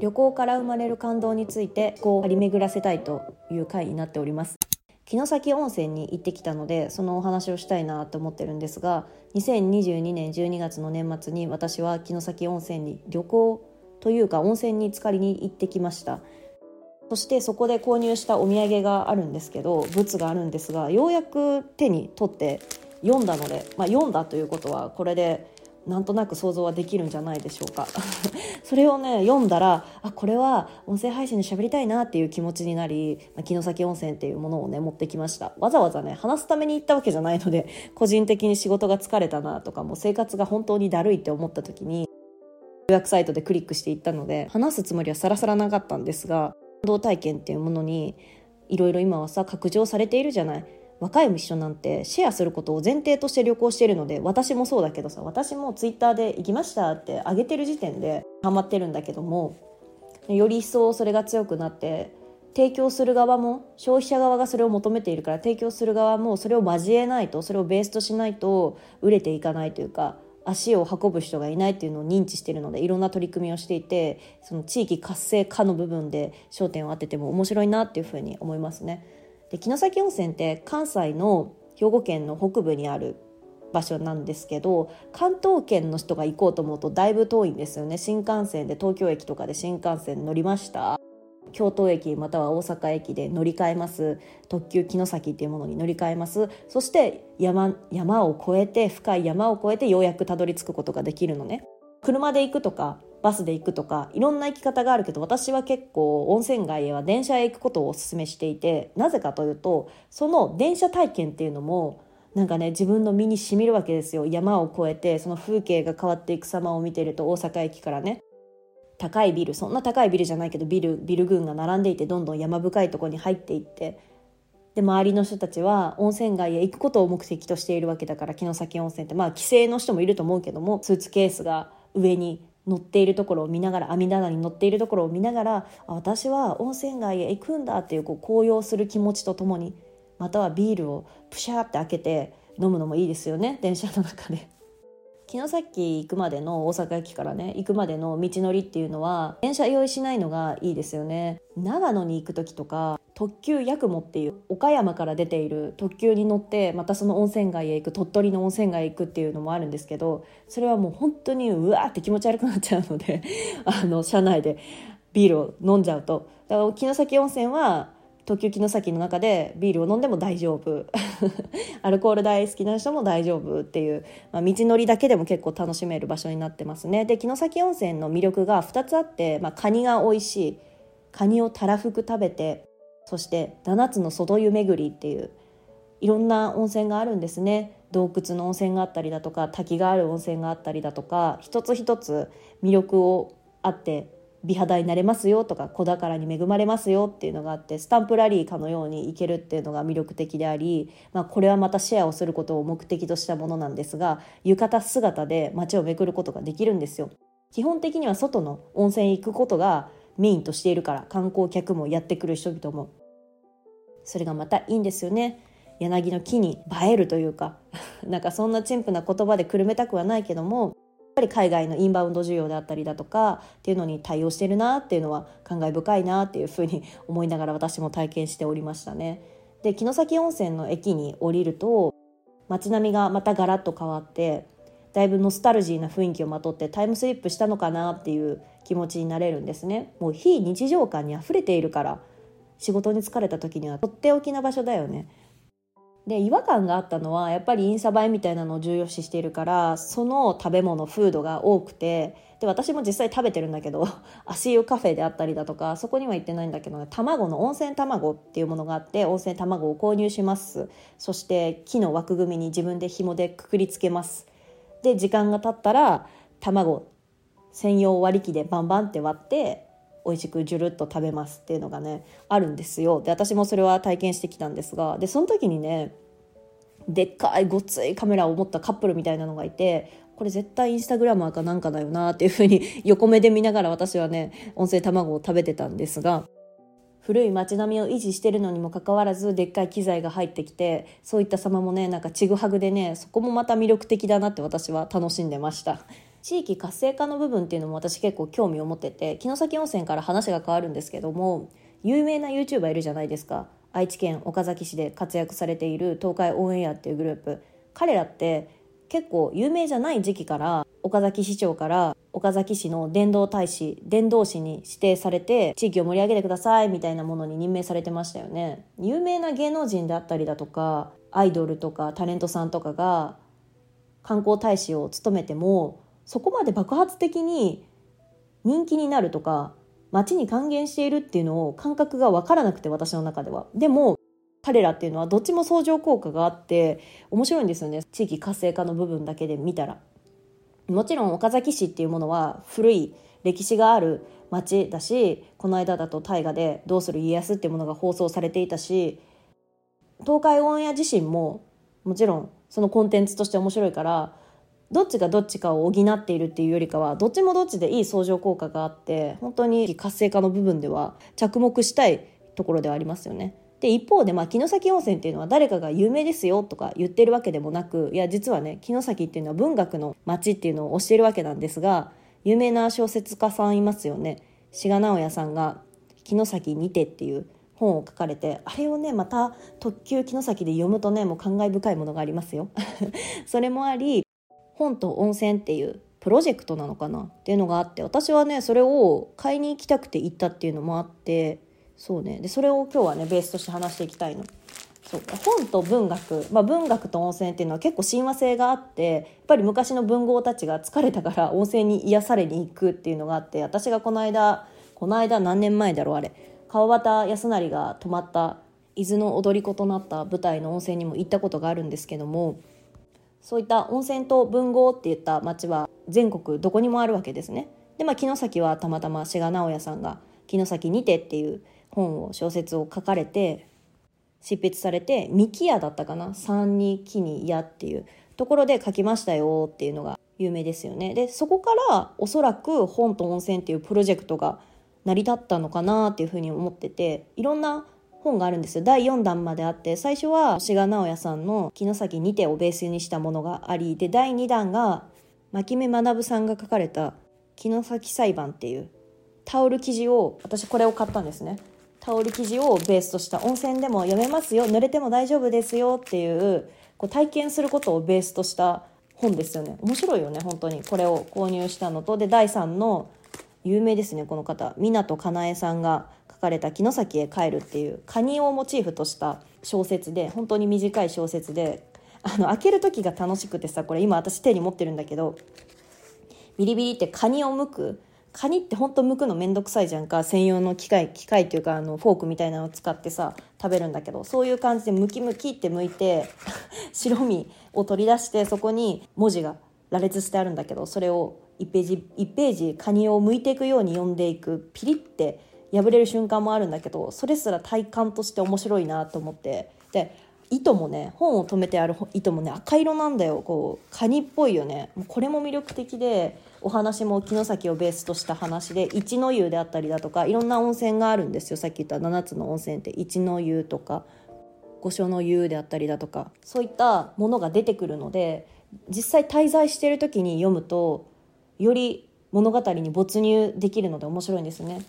旅行から生まれる感動についてこう張り巡らせたいという回になっております。城崎温泉に行ってきたのでそのお話をしたいなと思ってるんですが2022年12月の年末に私は城崎温泉に旅行というか温泉に浸かりに行ってきました。そしてそこで購入したお土産があるんですけど物があるんですがようやく手に取って読んだので、まあ、読んだということはこれでなんとなく想像はできるんじゃないでしょうか。それをね読んだらあこれは音声配信で喋りたいなっていう気持ちになり、城崎温泉っていうものをね持ってきました。わざわざね話すために行ったわけじゃないので個人的に仕事が疲れたなとかもう生活が本当にだるいって思った時に予約サイトでクリックしていったので話すつもりはさらさらなかったんですが感動体験っていうものにいろいろ今はさ拡張されているじゃない。若い人なんてシェアすることを前提として旅行してるので私もそうだけどさ私もツイッターで行きましたって上げてる時点でハマってるんだけどもより一層それが強くなって提供する側も消費者側がそれを求めているから提供する側もそれを交えないとそれをベースとしないと売れていかないというか足を運ぶ人がいないっていうのを認知してるのでいろんな取り組みをしていてその地域活性化の部分で焦点を当てても面白いなっていうふうに思いますね。で城崎温泉って関西の兵庫県の北部にある場所なんですけど関東圏の人が行こうと思うとだいぶ遠いんですよね。新幹線で東京駅とかで新幹線乗りました？京都駅または大阪駅で乗り換えます。特急城崎っていうものに乗り換えます。そして山山を越えて深い山を越えてようやくたどり着くことができるのね。車で行くとかバスで行くとかいろんな行き方があるけど私は結構温泉街へは電車へ行くことをお勧めしていてなぜかというとその電車体験っていうのもなんかね自分の身にしみるわけですよ。山を越えてその風景が変わっていく様を見てると大阪駅からね。高いビルそんな高いビルじゃないけどビルビル群が並んでいてどんどん山深いとこに入っていってで周りの人たちは温泉街へ行くことを目的としているわけだから城崎温泉って。まあ帰省の人もいると思うけどもスーツケースが上に乗っているところを見ながら網棚に乗っているところを見ながら私は温泉街へ行くんだっていうこう高揚する気持ちとともにまたはビールをプシャーって開けて飲むのもいいですよね電車の中で。城崎行くまでの大阪駅からね行くまでの道のりっていうのは電車用意しないのがいいですよね。長野に行く時とか特急やくもっていう岡山から出ている特急に乗ってまたその温泉街へ行く鳥取の温泉街へ行くっていうのもあるんですけどそれはもう本当にうわーって気持ち悪くなっちゃうのであの車内でビールを飲んじゃうと。だから城崎温泉は特急城崎の中でビールを飲んでも大丈夫。アルコール大好きな人も大丈夫っていう、まあ、道のりだけでも結構楽しめる場所になってますね。で城崎温泉の魅力が2つあって、まあ、カニが美味しいカニをたらふく食べてそして7つの外湯巡りっていういろんな温泉があるんですね。洞窟の温泉があったりだとか滝がある温泉があったりだとか一つ一つ魅力をあって美肌になれますよとか子宝に恵まれますよっていうのがあってスタンプラリーかのようにいけるっていうのが魅力的であり、まあ、これはまたシェアをすることを目的としたものなんですが浴衣姿で街を巡ることができるんですよ。基本的には外の温泉行くことがメインとしているから観光客もやってくる人々もそれがまたいいんですよね柳の木に映えるというか なんかそんな陳腐な言葉でくるめたくはないけどもぱり海外のインバウンド需要であったりだとかっていうのに対応してるなっていうのは感慨深いなっていうふうに思いながら私も体験しておりましたね。で城崎温泉の駅に降りると街並みがまたガラッと変わってだいぶノスタルジーな雰囲気をまとってタイムスリップしたのかなっていう気持ちになれるんですね。もう非日常感にあふれているから仕事に疲れた時にはとっておきな場所だよね。で違和感があったのはやっぱりインスタ映えみたいなのを重要視しているからその食べ物フードが多くてで私も実際食べてるんだけど 足湯カフェであったりだとかそこには行ってないんだけど、ね、卵の温泉卵っていうものがあって温泉卵を購入します。そして木の枠組みに自分で紐でくくりつけます。で時間が経ったら卵専用割り器でバンバンって割って美味しくジュルッと食べますっていうのがねあるんですよ。で私もそれは体験してきたんですがでその時にねでっかいごっついカメラを持ったカップルみたいなのがいてこれ絶対インスタグラマーかなんかだよなっていうふうに 横目で見ながら私はね温泉卵を食べてたんですが古い街並みを維持してるのにもかかわらずでっかい機材が入ってきてそういった様もねなんかちぐはぐでねそこもまた魅力的だなって私は楽しんでました。地域活性化の部分っていうのも私結構興味を持ってて城崎温泉から話が変わるんですけども有名な YouTuber いるじゃないですか。愛知県岡崎市で活躍されている東海オンエアっていうグループ。彼らって結構有名じゃない時期から岡崎市長から岡崎市の伝道大使伝道師に指定されて地域を盛り上げてくださいみたいなものに任命されてましたよね。有名な芸能人であったりだとかアイドルとかタレントさんとかが観光大使を務めてもそこまで爆発的に人気になるとか街に還元しているっていうのを感覚が分からなくて私の中では。でも彼らっていうのはどっちも相乗効果があって面白いんですよね。地域活性化の部分だけで見たら。もちろん岡崎市っていうものは古い歴史がある町だしこの間だと大河で「どうする家康」っていうものが放送されていたし東海オンエア自身ももちろんそのコンテンツとして面白いからどっちがどっちかを補っているっていうよりかはどっちもどっちでいい相乗効果があって本当に活性化の部分では着目したいところではありますよね。で一方で、まあ、城崎温泉っていうのは誰かが有名ですよとか言ってるわけでもなくいや実はね城崎っていうのは文学の街っていうのを推しているわけなんですが有名な小説家さんいますよね志賀直哉さんが「城崎にて」っていう本を書かれてあれをねまた特急城崎で読むとねもう感慨深いものがありますよ それもあり本と温泉っていうプロジェクトなのかなっていうのがあって私はねそれを買いに行きたくて行ったっていうのもあってそうね。でそれを今日はねベースとして話していきたいの。そう。本と文学、まあ、文学と温泉っていうのは結構親和性があってやっぱり昔の文豪たちが疲れたから温泉に癒されに行くっていうのがあって私がこの間この間何年前だろうあれ。川端康成が泊まった伊豆の踊り子となった舞台の温泉にも行ったことがあるんですけどもそういった温泉と文豪っていった町は全国どこにもあるわけですね。で、まあ、城崎はたまたま志賀直哉さんが「城崎にて」っていう本を小説を書かれて執筆されて三木屋だったかな三に木に屋っていうところで書きましたよっていうのが有名ですよね。でそこからおそらく本と温泉っていうプロジェクトが成り立ったのかなっていうふうに思ってていろんな本があるんですよ。第4弾まであって最初は志賀直哉さんの「城崎にて」をベースにしたものがありで第2弾が牧目学さんが書かれた「城崎裁判」っていうタオル記事を私これを買ったんですね。タオル記事をベースとした温泉でも読めますよ濡れても大丈夫ですよっていうこう体験することをベースとした本ですよね。面白いよね本当に。これを購入したのとで第3の有名ですねこの方。湊かなえさんがかれた「城崎へ帰る」っていうカニをモチーフとした小説で本当に短い小説であの開ける時が楽しくてさこれ今私手に持ってるんだけどビリビリってカニを剥くカニってほんと剥くのめんどくさいじゃんか専用の機械機械っていうかあのフォークみたいなのを使ってさ食べるんだけどそういう感じでムキムキって剥いて 白身を取り出してそこに文字が羅列してあるんだけどそれを1ページ1ページカニを剥いていくように読んでいくピリって破れる瞬間もあるんだけどそれすら体感として面白いなと思って。で糸もね本を留めてある糸もね赤色なんだよ。こうカニっぽいよね。これも魅力的でお話も城崎をベースとした話で一の湯であったりだとかいろんな温泉があるんですよ。さっき言った7つの温泉って一の湯とか御所の湯であったりだとかそういったものが出てくるので実際滞在してる時に読むとより物語に没入できるので面白いんですね。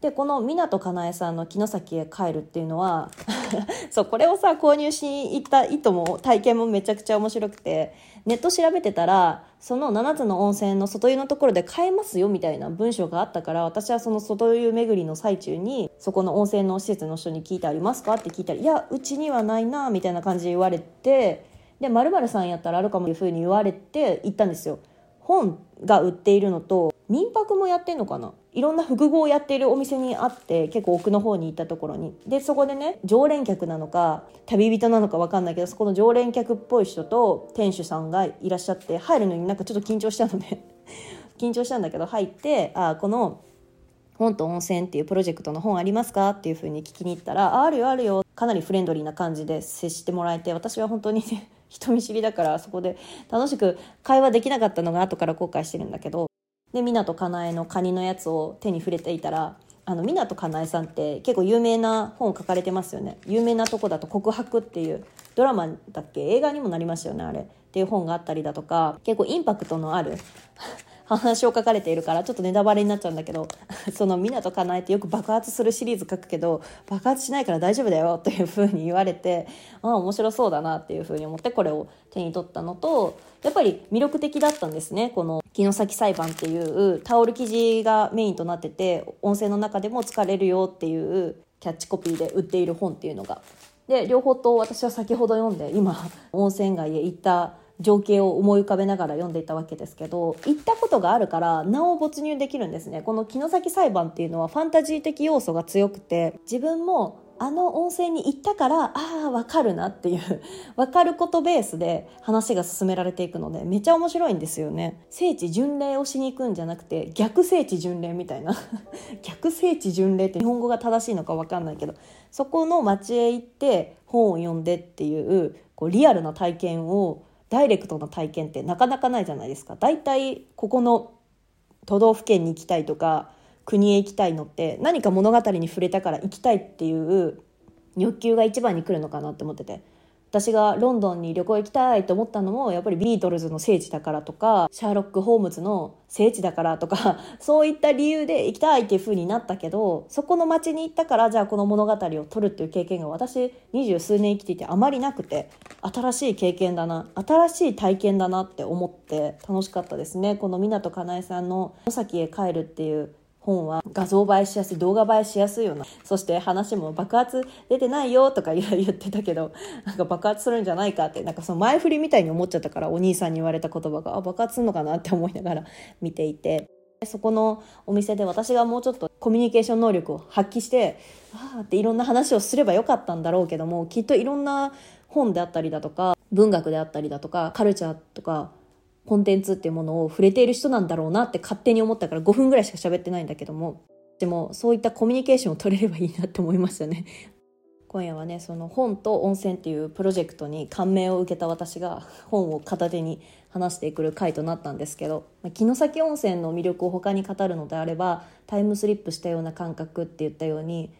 でこの湊かなえさんの「城崎へ帰る」っていうのは そうこれをさ購入しに行った意図も体験もめちゃくちゃ面白くてネット調べてたらその7つの温泉の外湯のところで買えますよみたいな文章があったから私はその外湯巡りの最中にそこの温泉の施設の人に聞いてありますかって聞いたら「いやうちにはないな」みたいな感じで言われてで「まるさんやったらあるかも」っていうふうに言われて行ったんですよ。本が売っているのと民泊もやってんのかな？いろんな複合をやっているお店にあって結構奥の方に行ったところに。でそこでね常連客なのか旅人なのか分かんないけどそこの常連客っぽい人と店主さんがいらっしゃって入るのになんかちょっと緊張したので 緊張したんだけど入ってあこの本と温泉っていうプロジェクトの本ありますかっていうふうに聞きに行ったらああるよあるよ。かなりフレンドリーな感じで接してもらえて私は本当にね 人見知りだからそこで楽しく会話できなかったのが後から後悔してるんだけどで湊かなえのカニのやつを手に触れていたらあの湊かなえさんって結構有名な本書かれてますよね。有名なとこだと「告白」っていうドラマだっけ？映画にもなりましたよねあれ。っていう本があったりだとか結構インパクトのある 話を書かれているからちょっとネタバレになっちゃうんだけど その湊かなえってよく爆発するシリーズ書くけど爆発しないから大丈夫だよというふうに言われてああ面白そうだなっていうふうに思ってこれを手に取ったのとやっぱり魅力的だったんですねこの「城崎裁判」っていうタオル生地がメインとなってて音声の中でも使われるよっていうキャッチコピーで売っている本っていうのが。で両方と私は先ほど読んで今温泉街へ行った情景を思い浮かべながら読んでいたわけですけど行ったことがあるからなお没入できるんですねこの城崎裁判っていうのはファンタジー的要素が強くて自分もあの温泉に行ったからああ分かるなっていう 分かることベースで話が進められていくのでめちゃ面白いんですよね。聖地巡礼をしに行くんじゃなくて逆聖地巡礼みたいな。逆聖地巡礼って日本語が正しいのか分かんないけどそこの町へ行って本を読んでっていうこうリアルな体験をダイレクトな体験ってなかなかないじゃないですか。大体ここの都道府県に行きたいとか国へ行きたいのって何か物語に触れたから行きたいっていう欲求が一番に来るのかなって思ってて。私がロンドンに旅行行きたいと思ったのもやっぱりビートルズの聖地だからとかシャーロック・ホームズの聖地だからとか そういった理由で行きたいっていう風になったけどそこの街に行ったからじゃあこの物語を撮るっていう経験が私二十数年生きていてあまりなくて新しい経験だな新しい体験だなって思って楽しかったですね。この湊かなえさんの「野崎へ帰る」っていう本は画像映えしやすい動画映えしやすいようなそして話も爆発出てないよとか言ってたけど なんか爆発するんじゃないかってなんかその前振りみたいに思っちゃったからお兄さんに言われた言葉があ爆発するのかなって思いながら 見ていて。そこのお店で私がもうちょっとコミュニケーション能力を発揮してああっていろんな話をすればよかったんだろうけどもきっといろんな本であったりだとか文学であったりだとかカルチャーとかコンテンツっていうものを触れている人なんだろうなって勝手に思ったから5分ぐらいしか喋ってないんだけどもでもそういったコミュニケーションを取れればいいなって思いましたね。今夜はねその本と温泉っていうプロジェクトに感銘を受けた私が本を片手に話してくる回となったんですけど城崎温泉の魅力を他に語るのであればタイムスリップしたような感覚って言ったように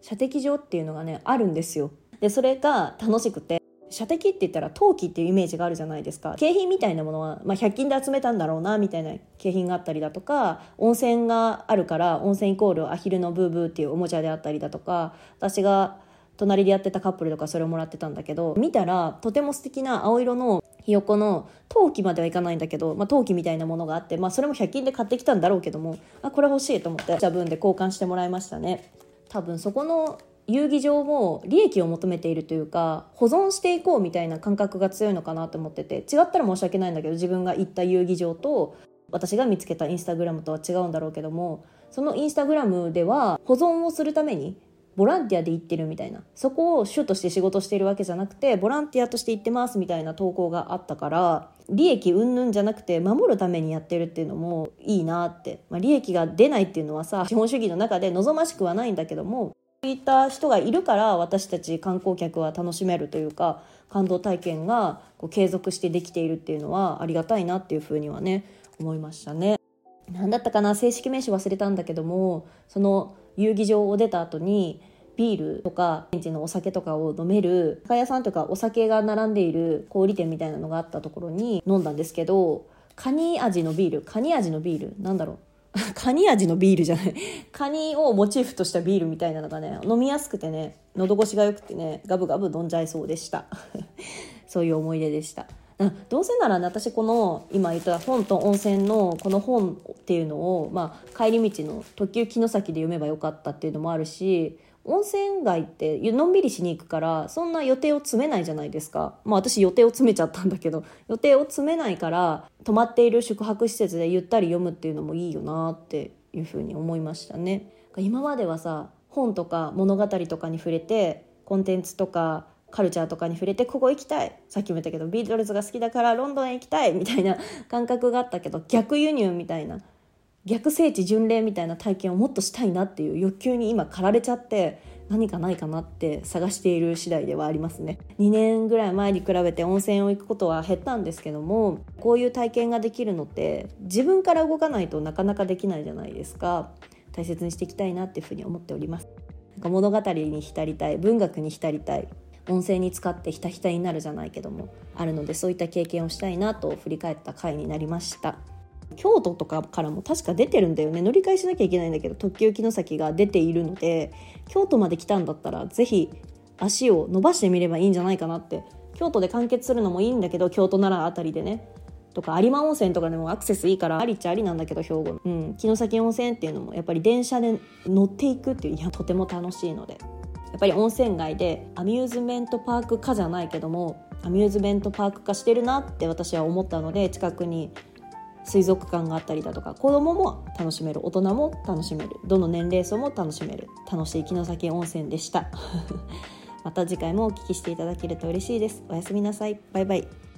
射的場っていうのがねあるんですよ。でそれが楽しくて射的って言ったら陶器っていうイメージがあるじゃないですか。景品みたいなものは、まあ、100均で集めたんだろうなみたいな景品があったりだとか温泉があるから温泉イコールアヒルのブーブーっていうおもちゃであったりだとか私が隣でやってたカップルとかそれをもらってたんだけど見たらとても素敵な青色のひよこの陶器まではいかないんだけど、まあ、陶器みたいなものがあって、まあ、それも100均で買ってきたんだろうけどもあこれ欲しいと思ってじゃあ分で交換してもらいましたね。多分そこの遊戯場も利益を求めているというか保存していこうみたいな感覚が強いのかなと思ってて違ったら申し訳ないんだけど自分が行った遊戯場と私が見つけたインスタグラムとは違うんだろうけどもそのインスタグラムでは保存をするためにボランティアで行ってるみたいなそこを主として仕事しているわけじゃなくてボランティアとして行ってますみたいな投稿があったから利益云々じゃなくて守るためにやってるっていうのもいいなって、まあ、利益が出ないっていうのはさ資本主義の中で望ましくはないんだけどもいった人がいるから私たち観光客は楽しめるというか感動体験がこう継続してできているっていうのはありがたいなっていうふうにはね思いましたね。何だったかな？正式名称忘れたんだけどもその遊戯場を出た後にビールとか現地のお酒とかを飲める酒屋さんとかお酒が並んでいる小売店みたいなのがあったところに飲んだんですけどカニ味のビールカニ味のビールなんだろう？カニ味のビールじゃない。カニをモチーフとしたビールみたいなのがね飲みやすくてね喉越しが良くてねガブガブ飲んじゃいそうでした。そういう思い出でした。どうせならね私この今言った本と温泉のこの本っていうのを、まあ、帰り道の特急城崎で読めばよかったっていうのもあるし温泉街ってのんびりしに行くからそんな予定を詰めないじゃないですか。まあ私予定を詰めちゃったんだけど 予定を詰めないから泊まっている宿泊施設でゆったり読むっていうのもいいよなっていうふうに思いましたね。今まではさ本とか物語とかに触れてコンテンツとかカルチャーとかに触れてここ行きたい。さっきも言ったけどビートルズが好きだからロンドンへ行きたいみたいな感覚があったけど逆輸入みたいな逆聖地巡礼みたいな体験をもっとしたいなっていう欲求に今駆られちゃって何かないかなって探している次第ではありますね。2年ぐらい前に比べて温泉を行くことは減ったんですけどもこういう体験ができるのって自分から動かないとなかなかできないじゃないですか。大切にしていきたいなっていうふうに思っております。なんか物語に浸りたい文学に浸りたい音声に使ってひたひたになるじゃないけどもあるのでそういった経験をしたいなと振り返った回になりました。京都とかからも確か出てるんだよね。乗り換えしなきゃいけないんだけど特急城崎が出ているので京都まで来たんだったら是非足を伸ばしてみればいいんじゃないかなって。京都で完結するのもいいんだけど京都奈良あたりでね。とか有馬温泉とかでもアクセスいいからありっちゃありなんだけど兵庫の、うん、城崎温泉っていうのもやっぱり電車で乗っていくっていういやとても楽しいので。やっぱり温泉街でアミューズメントパーク化じゃないけどもアミューズメントパーク化してるなって私は思ったので近くに水族館があったりだとか子供も楽しめる大人も楽しめるどの年齢層も楽しめる楽しい城崎温泉でした。また次回もお聞きしていただけると嬉しいです。おやすみなさい。バイバイ。